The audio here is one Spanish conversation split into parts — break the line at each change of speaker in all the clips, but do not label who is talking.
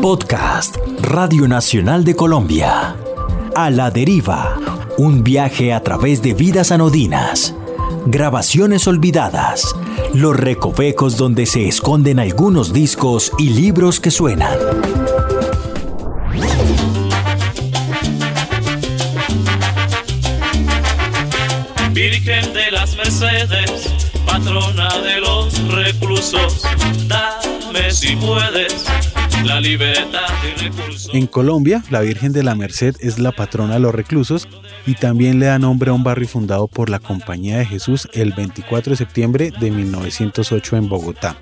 Podcast Radio Nacional de Colombia. A la deriva. Un viaje a través de vidas anodinas. Grabaciones olvidadas. Los recovecos donde se esconden algunos discos y libros que suenan.
Virgen de las Mercedes, patrona de los reclusos,
En Colombia, la Virgen de la Merced es la patrona de los reclusos y también le da nombre a un barrio fundado por la Compañía de Jesús el 24 de septiembre de 1908 en Bogotá.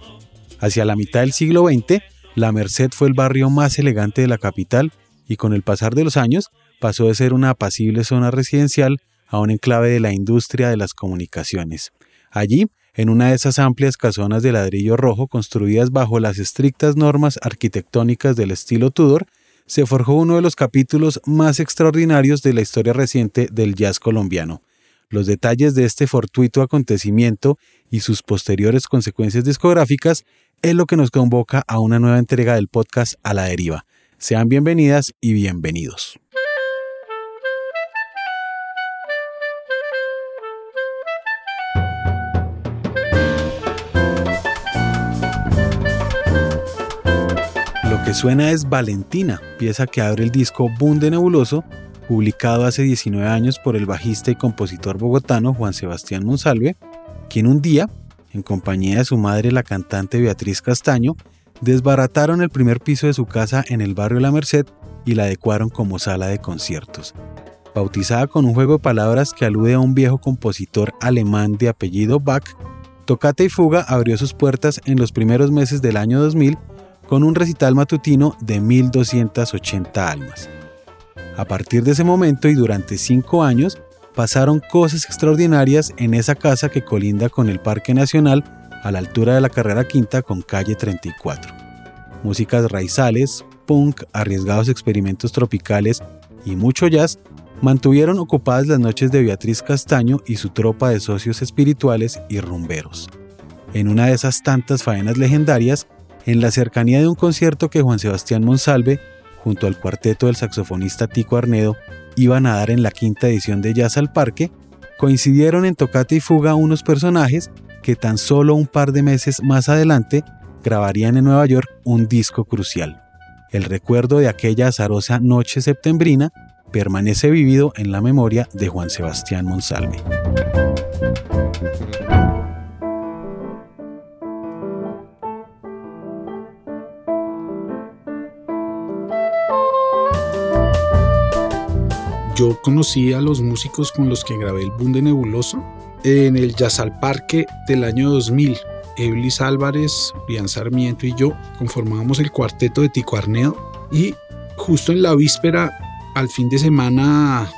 Hacia la mitad del siglo XX, la Merced fue el barrio más elegante de la capital y con el pasar de los años pasó de ser una apacible zona residencial a un enclave de la industria de las comunicaciones. Allí, en una de esas amplias casonas de ladrillo rojo construidas bajo las estrictas normas arquitectónicas del estilo Tudor, se forjó uno de los capítulos más extraordinarios de la historia reciente del jazz colombiano. Los detalles de este fortuito acontecimiento y sus posteriores consecuencias discográficas es lo que nos convoca a una nueva entrega del podcast A la Deriva. Sean bienvenidas y bienvenidos. Suena es Valentina, pieza que abre el disco Bunde Nebuloso, publicado hace 19 años por el bajista y compositor bogotano Juan Sebastián Monsalve, quien un día, en compañía de su madre la cantante Beatriz Castaño, desbarataron el primer piso de su casa en el barrio La Merced y la adecuaron como sala de conciertos. Bautizada con un juego de palabras que alude a un viejo compositor alemán de apellido Bach, Tocata y Fuga abrió sus puertas en los primeros meses del año 2000 con un recital matutino de 1.280 almas. A partir de ese momento y durante cinco años, pasaron cosas extraordinarias en esa casa que colinda con el Parque Nacional a la altura de la carrera quinta con calle 34. Músicas raizales, punk, arriesgados experimentos tropicales y mucho jazz mantuvieron ocupadas las noches de Beatriz Castaño y su tropa de socios espirituales y rumberos. En una de esas tantas faenas legendarias, en la cercanía de un concierto que Juan Sebastián Monsalve, junto al cuarteto del saxofonista Tico Arnedo, iban a dar en la quinta edición de Jazz al Parque, coincidieron en tocata y fuga unos personajes que tan solo un par de meses más adelante grabarían en Nueva York un disco crucial. El recuerdo de aquella azarosa noche septembrina permanece vivido en la memoria de Juan Sebastián Monsalve.
Yo conocí a los músicos con los que grabé el Bunde Nebuloso en el Jazz Parque del año 2000. Eblis Álvarez, Brian Sarmiento y yo conformábamos el cuarteto de Tico Arneo y justo en la víspera, al fin de semana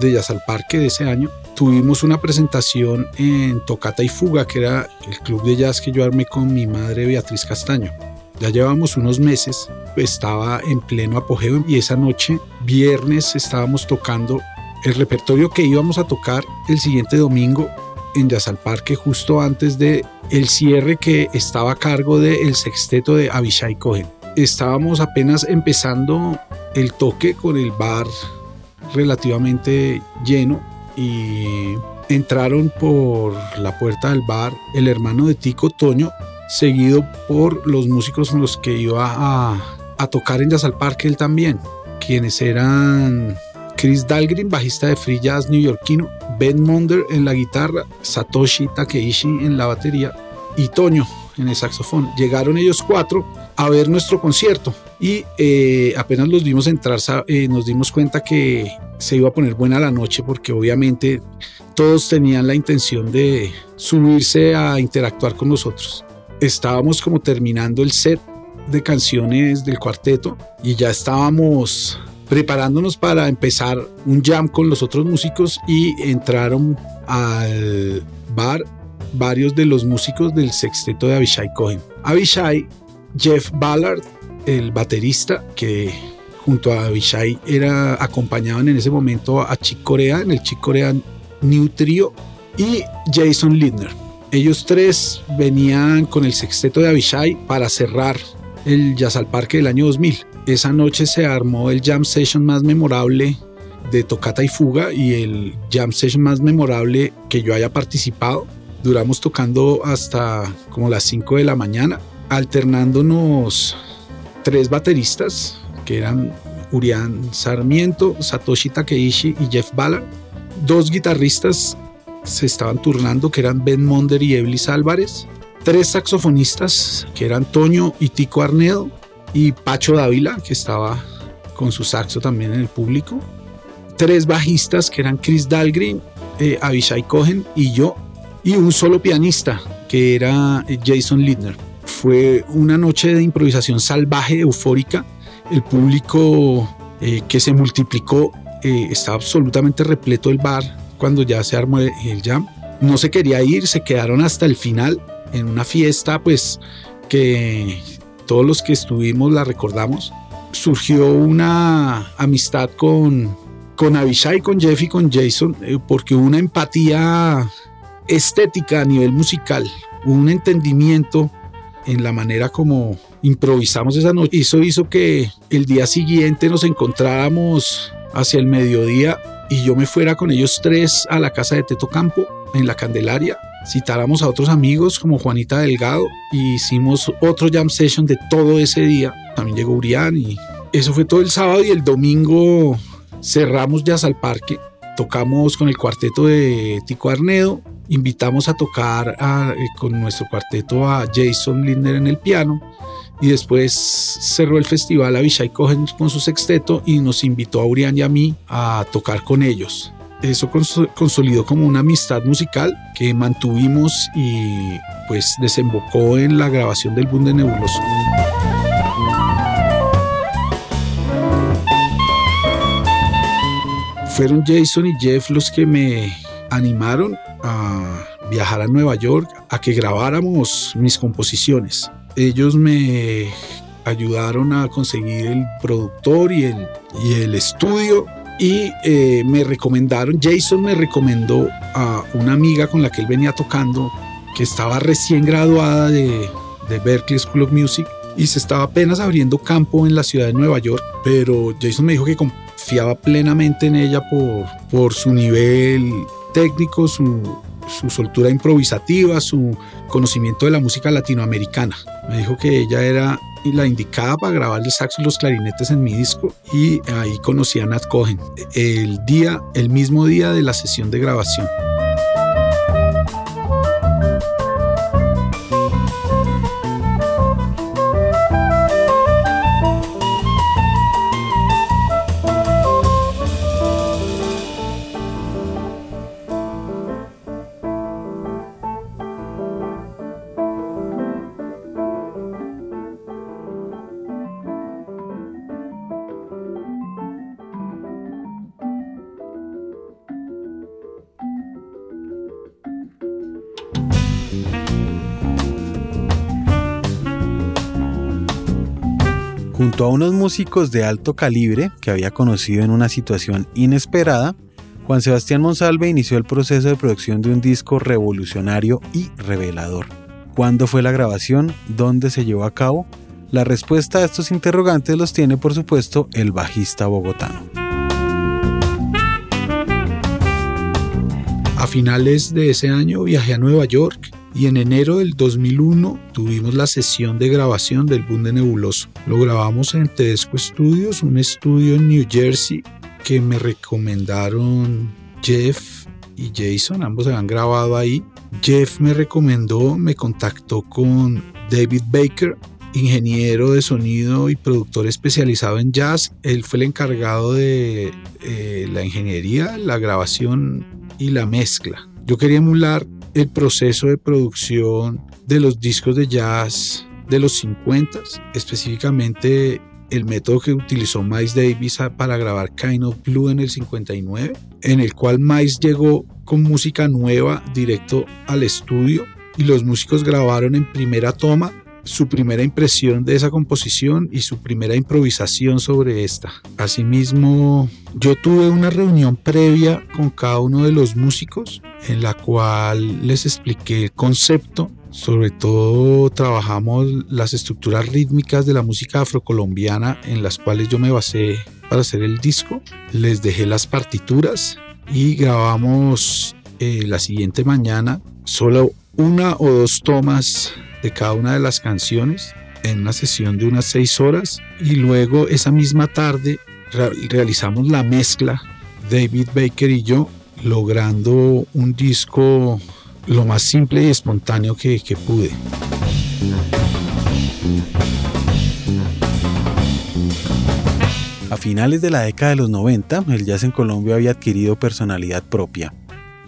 de Jazz Parque de ese año, tuvimos una presentación en Tocata y Fuga, que era el club de jazz que yo armé con mi madre Beatriz Castaño. Ya llevamos unos meses, estaba en pleno apogeo y esa noche, viernes, estábamos tocando el repertorio que íbamos a tocar el siguiente domingo en Jazz al Parque justo antes de el cierre que estaba a cargo del sexteto de Abishai Cohen. Estábamos apenas empezando el toque con el bar relativamente lleno y entraron por la puerta del bar el hermano de Tico Toño seguido por los músicos con los que iba a, tocar en Jazz al Parque él también, quienes eran Chris Dahlgren, bajista de free jazz neoyorquino, Ben Monder en la guitarra, Satoshi Takeishi en la batería y Toño en el saxofón. Llegaron ellos cuatro a ver nuestro concierto y eh, apenas los vimos entrar eh, nos dimos cuenta que se iba a poner buena la noche porque obviamente todos tenían la intención de subirse a interactuar con nosotros estábamos como terminando el set de canciones del cuarteto y ya estábamos preparándonos para empezar un jam con los otros músicos y entraron al bar varios de los músicos del sexteto de Abishai Cohen. Abishai, Jeff Ballard, el baterista que junto a Abishai era acompañaban en ese momento a Chick Corea en el Chick Corea New Trio y Jason Lindner Ellos tres venían con el sexteto de Avishai para cerrar el Jazz al Parque del año 2000. Esa noche se armó el jam session más memorable de Tocata y Fuga y el jam session más memorable que yo haya participado. Duramos tocando hasta como las 5 de la mañana, alternándonos tres bateristas que eran Urián Sarmiento, Satoshi Takeishi y Jeff Ballard. Dos guitarristas se estaban turnando que eran Ben Monder y Eblis Álvarez. Tres saxofonistas que eran Toño y Tico Arnedo y Pacho Dávila que estaba con su saxo también en el público. Tres bajistas que eran Chris Dahlgren, eh, Avishai Cohen y yo. Y un solo pianista que era eh, Jason Lindner. Fue una noche de improvisación salvaje, eufórica. El público eh, que se multiplicó estaba absolutamente repleto el bar cuando ya se armó el, jam. No se quería ir, se quedaron hasta el final en una fiesta pues que todos los que estuvimos la recordamos. Surgió una amistad con, con Avishai, con Jeff y con Jason eh, porque hubo una empatía estética a nivel musical, un entendimiento en la manera como improvisamos esa noche. Eso hizo que el día siguiente nos encontráramos hacia el mediodía y yo me fuera con ellos tres a la casa de Teto Campo en la Candelaria. Citáramos a otros amigos como Juanita Delgado y hicimos otro jam session de todo ese día. También llegó Urián y eso fue todo el sábado y el domingo cerramos Jazz al Parque. Tocamos con el cuarteto de Tico Arnedo, invitamos a tocar eh, con nuestro cuarteto a Jason Linder en el piano y después cerró el festival Avishai Cohen con su sexteto y nos invitó a Urián y a mí a tocar con ellos. Eso consolidó como una amistad musical que mantuvimos y pues desembocó en la grabación del Bunde Nebuloso. Fueron Jason y Jeff los que me animaron a viajar a Nueva York a que grabáramos mis composiciones ellos me ayudaron a conseguir el productor y el, y el estudio y eh, me recomendaron, Jason me recomendó a una amiga con la que él venía tocando que estaba recién graduada de, de Berkeley School of Music y se estaba apenas abriendo campo en la ciudad de Nueva York, pero Jason me dijo que confiaba plenamente en ella por, por su nivel técnico, su, su soltura improvisativa, su conocimiento de la música latinoamericana. Me dijo que ella era la indicada para grabar el saxo y los clarinetes en mi disco y ahí conocí a Nat Cohen el día, el mismo día de la sesión de grabación.
Junto a unos músicos de alto calibre que había conocido en una situación inesperada, Juan Sebastián Monsalve inició el proceso de producción de un disco revolucionario y revelador. ¿Cuándo fue la grabación? ¿Dónde se llevó a cabo? La respuesta a estos interrogantes los tiene por supuesto el bajista bogotano.
Finales de ese año viajé a Nueva York y en enero del 2001 tuvimos la sesión de grabación del Bunde Nebuloso. Lo grabamos en Tedesco Studios, un estudio en New Jersey que me recomendaron Jeff y Jason, ambos se han grabado ahí. Jeff me recomendó, me contactó con David Baker, ingeniero de sonido y productor especializado en jazz. Él fue el encargado de eh, la ingeniería, la grabación y la mezcla. Yo quería emular el proceso de producción de los discos de jazz de los 50, específicamente el método que utilizó Miles Davis para grabar Kind of Blue en el 59, en el cual Miles llegó con música nueva directo al estudio y los músicos grabaron en primera toma su primera impresión de esa composición y su primera improvisación sobre esta. Asimismo, yo tuve una reunión previa con cada uno de los músicos en la cual les expliqué el concepto. Sobre todo trabajamos las estructuras rítmicas de la música afrocolombiana en las cuales yo me basé para hacer el disco. Les dejé las partituras y grabamos eh, la siguiente mañana solo una o dos tomas de cada una de las canciones en una sesión de unas seis horas y luego esa misma tarde realizamos la mezcla David Baker y yo logrando un disco lo más simple y espontáneo que, que pude.
A finales de la década de los 90, el jazz en Colombia había adquirido personalidad propia.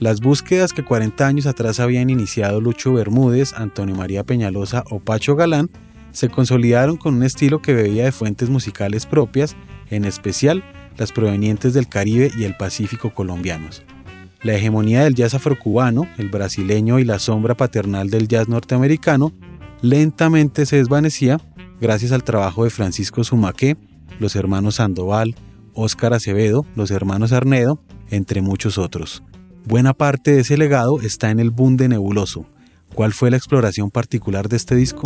Las búsquedas que 40 años atrás habían iniciado Lucho Bermúdez, Antonio María Peñalosa o Pacho Galán se consolidaron con un estilo que bebía de fuentes musicales propias, en especial las provenientes del Caribe y el Pacífico colombianos. La hegemonía del jazz afrocubano, el brasileño y la sombra paternal del jazz norteamericano lentamente se desvanecía gracias al trabajo de Francisco Sumaqué, los hermanos Sandoval, Óscar Acevedo, los hermanos Arnedo, entre muchos otros. Buena parte de ese legado está en el Bunde Nebuloso. ¿Cuál fue la exploración particular de este disco?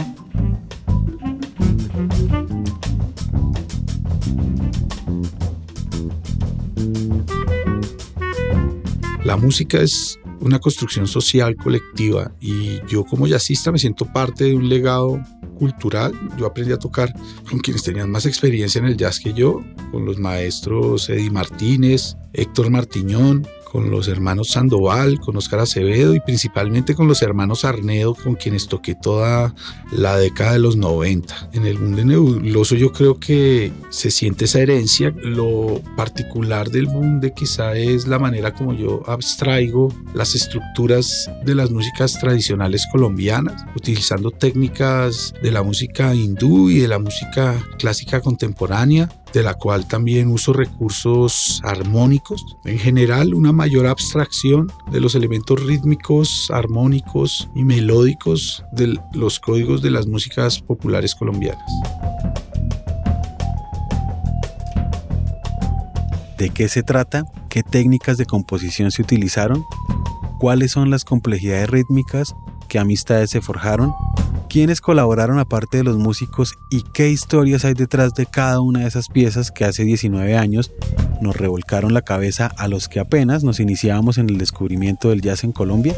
La música es una construcción social colectiva y yo como jazzista me siento parte de un legado cultural. Yo aprendí a tocar con quienes tenían más experiencia en el jazz que yo, con los maestros Eddie Martínez, Héctor Martiñón, con los hermanos Sandoval, con Oscar Acevedo y principalmente con los hermanos Arnedo, con quienes toqué toda la década de los 90. En el mundo nebuloso yo creo que se siente esa herencia. Lo particular del bunde quizá es la manera como yo abstraigo las estructuras de las músicas tradicionales colombianas, utilizando técnicas de la música hindú y de la música clásica contemporánea de la cual también uso recursos armónicos. En general, una mayor abstracción de los elementos rítmicos, armónicos y melódicos de los códigos de las músicas populares colombianas.
¿De qué se trata? ¿Qué técnicas de composición se utilizaron? ¿Cuáles son las complejidades rítmicas? ¿Qué amistades se forjaron? Quiénes colaboraron aparte de los músicos y qué historias hay detrás de cada una de esas piezas que hace 19 años nos revolcaron la cabeza a los que apenas nos iniciábamos en el descubrimiento del jazz en Colombia?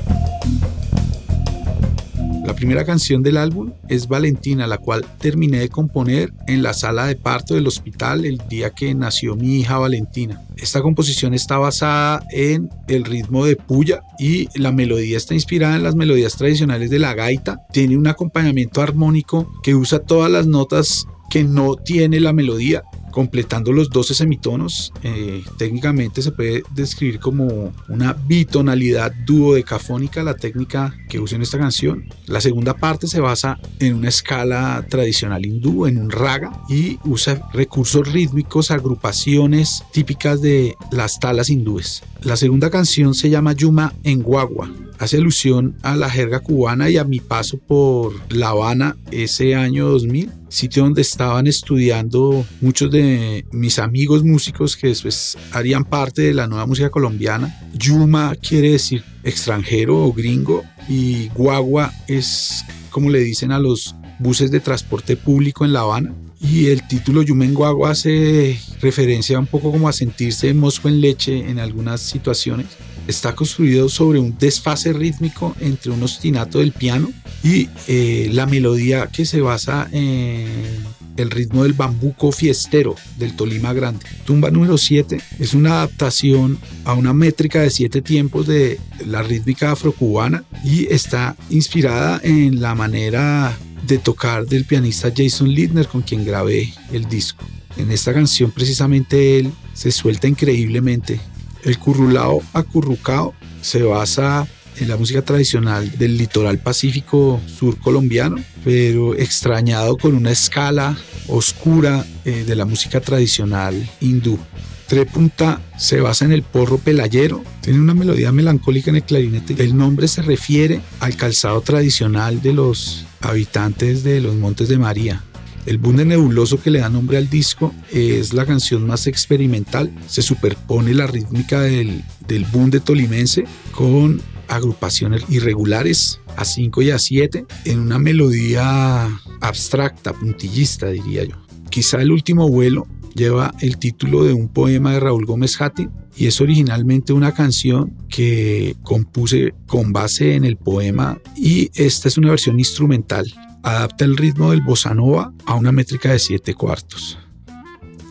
La primera canción del álbum es Valentina, la cual terminé de componer en la sala de parto del hospital el día que nació mi hija Valentina. Esta composición está basada en el ritmo de puya y la melodía está inspirada en las melodías tradicionales de la gaita. Tiene un acompañamiento armónico que usa todas las notas que no tiene la melodía completando los 12 semitonos. Eh, técnicamente se puede describir como una bitonalidad duodecafónica, la técnica que usa en esta canción. La segunda parte se basa en una escala tradicional hindú, en un raga, y usa recursos rítmicos, agrupaciones típicas de las talas hindúes. La segunda canción se llama Yuma en Guagua. Hace alusión a la jerga cubana y a mi paso por La Habana ese año 2000 sitio donde estaban estudiando muchos de mis amigos músicos que después harían parte de la nueva música colombiana. Yuma quiere decir extranjero o gringo y guagua es como le dicen a los buses de transporte público en La Habana. Y el título Yuma en Guagua hace referencia un poco como a sentirse mosco en leche en algunas situaciones está construido sobre un desfase rítmico entre un ostinato del piano y eh, la melodía que se basa en el ritmo del bambuco fiestero del Tolima Grande. Tumba número 7 es una adaptación a una métrica de siete tiempos de la rítmica afrocubana y está inspirada en la manera de tocar del pianista Jason Lidner con quien grabé el disco. En esta canción precisamente él se suelta increíblemente el currulao acurrucao se basa en la música tradicional del litoral pacífico sur colombiano, pero extrañado con una escala oscura eh, de la música tradicional hindú. Trepunta se basa en el porro pelayero, tiene una melodía melancólica en el clarinete. El nombre se refiere al calzado tradicional de los habitantes de los Montes de María. El bunde nebuloso que le da nombre al disco es la canción más experimental. Se superpone la rítmica del, del bunde tolimense con agrupaciones irregulares a 5 y a 7 en una melodía abstracta, puntillista diría yo. Quizá el último vuelo lleva el título de un poema de Raúl Gómez Jati y es originalmente una canción que compuse con base en el poema y esta es una versión instrumental. Adapta el ritmo del bossa nova a una métrica de 7 cuartos.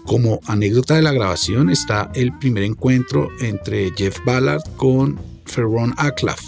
Como anécdota de la grabación está el primer encuentro entre Jeff Ballard con Ferron Aklaf,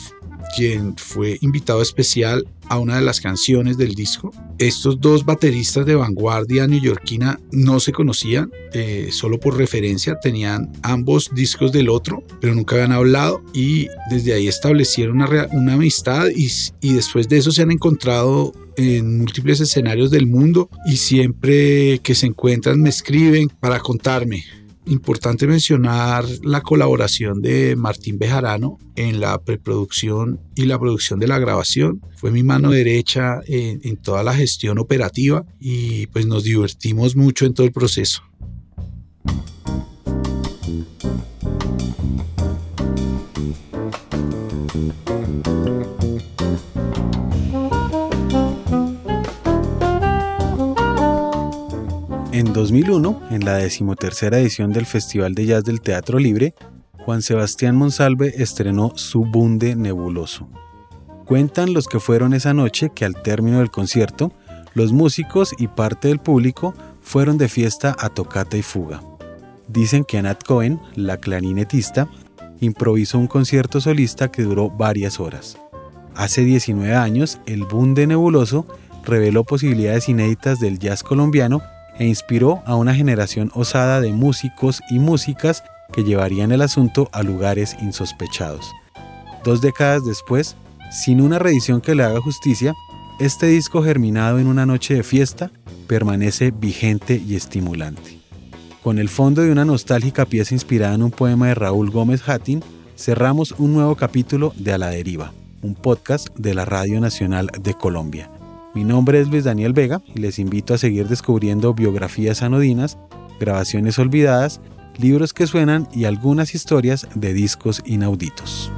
quien fue invitado especial a una de las canciones del disco. Estos dos bateristas de vanguardia neoyorquina no se conocían, eh, solo por referencia tenían ambos discos del otro, pero nunca habían hablado y desde ahí establecieron una, amistad y después de eso se han encontrado en múltiples escenarios del mundo y siempre que se encuentran me escriben para contarme Importante mencionar la colaboración de Martín Bejarano en la preproducción y la producción de la grabación. Fue mi mano derecha en, en toda la gestión operativa y pues nos divertimos mucho en todo el proceso.
2001, en la decimotercera edición del Festival de Jazz del Teatro Libre, Juan Sebastián Monsalve estrenó su Bunde Nebuloso. Cuentan los que fueron esa noche que al término del concierto, los músicos y parte del público fueron de fiesta a tocata y fuga. Dicen que Anat Cohen, la clarinetista, improvisó un concierto solista que duró varias horas. Hace 19 años, el Bunde Nebuloso reveló posibilidades inéditas del jazz colombiano e inspiró a una generación osada de músicos y músicas que llevarían el asunto a lugares insospechados. Dos décadas después, sin una reedición que le haga justicia, este disco germinado en una noche de fiesta permanece vigente y estimulante. Con el fondo de una nostálgica pieza inspirada en un poema de Raúl Gómez Hattin, cerramos un nuevo capítulo de A la Deriva, un podcast de la Radio Nacional de Colombia. Mi nombre es Luis Daniel Vega y les invito a seguir descubriendo biografías anodinas, grabaciones olvidadas, libros que suenan y algunas historias de discos inauditos.